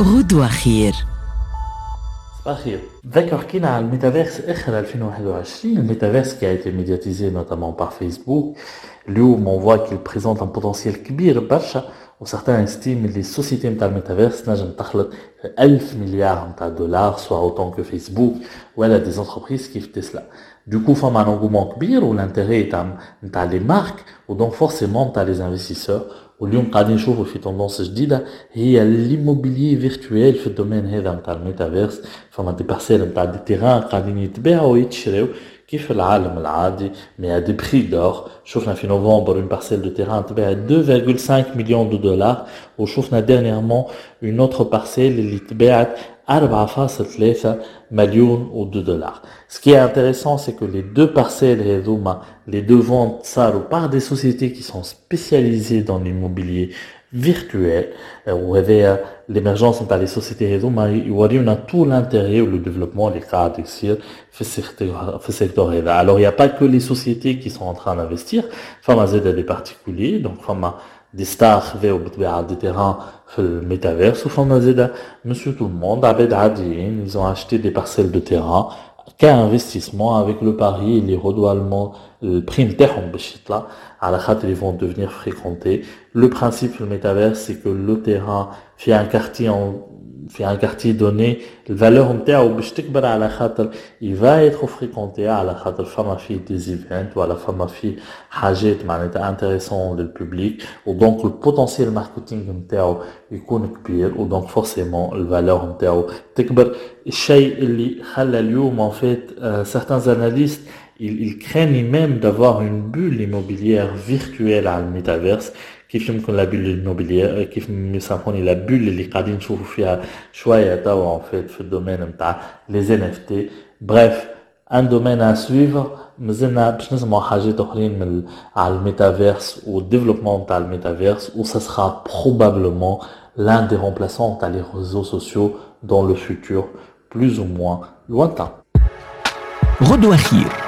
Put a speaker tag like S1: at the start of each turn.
S1: غدوة خير
S2: صباح ذكر كينا على الميتافيرس اخر 2021 الميتافيرس qui a été médiatisé notamment par Facebook اليوم on voit qu'il présente un potentiel كبير برشا وcertains estiment les sociétés نتاع الميتافيرس نجم تخلط 1000 مليار نتاع دولار soit autant que Facebook ولا des entreprises كيف تسلا Du coup, فما un engouement كبير والانتérêt نتاع نتاع les marques ودونك forcément نتاع les investisseurs واليوم قاعدين نشوفوا في توندونس جديدة هي ليموبيلي فيرتويال في الدومين هذا نتاع الميتافيرس فما دي بارسيل نتاع دي تيران قاعدين يتباعوا ويتشراو كيف العالم العادي مي ا دي بري دور شفنا في نوفمبر اون بارسيل دو تيران تباع 2.5 مليون دو دولار وشفنا ديرنييرمون اون اوتر بارسيل اللي تباعت 4,3 millions de dollars. Ce qui est intéressant, c'est que les deux parcelles les deux ventes ou par des sociétés qui sont spécialisées dans l'immobilier virtuelle, euh, où avait euh, l'émergence des sociétés réseaux mais on a tout l'intérêt, le développement, les caractéristiques, ce secteur là. Alors, il n'y a pas que les sociétés qui sont en train d'investir, Fama Z des particuliers, donc Fama des stars des terrains le métaverse, ou Fama Z, monsieur tout le monde, Abed Adin, ils ont acheté des parcelles de terrain, qu'investissement avec le pari les redouanements le prix نتاعهم باش يطلع على خاطر ils vont devenir fréquentés le principe du métaverse c'est que le terrain fait un quartier en في un quartier donné الفالور نتاعو باش تكبر على خاطر il va être fréquenté على خاطر فما فيه des events ولا فما فيه حاجات معناتها intéressant للبوبليك ودونك البوتنسيال ماركتينغ نتاعو يكون كبير ودونك فورسيمون الفالور نتاعو تكبر الشيء اللي خلى اليوم en fait euh, certains analystes ils, ils craignent même d'avoir une bulle immobilière virtuelle à le métaverse كيف يمكن لا بول النوبيليير كيف يسموني لا بول اللي قاعدين نشوفوا فيها شويه توا ان فيت في الدومين نتاع لي زين اف تي بريف ان دومين ا سويفر مازلنا باش نسمعوا حاجات اخرين من على الميتافيرس والديفلوبمون تاع الميتافيرس و سا سera probablement l'un des remplaçants تاع les réseaux sociaux dans le futur plus ou moins lointain.
S1: غدوة خير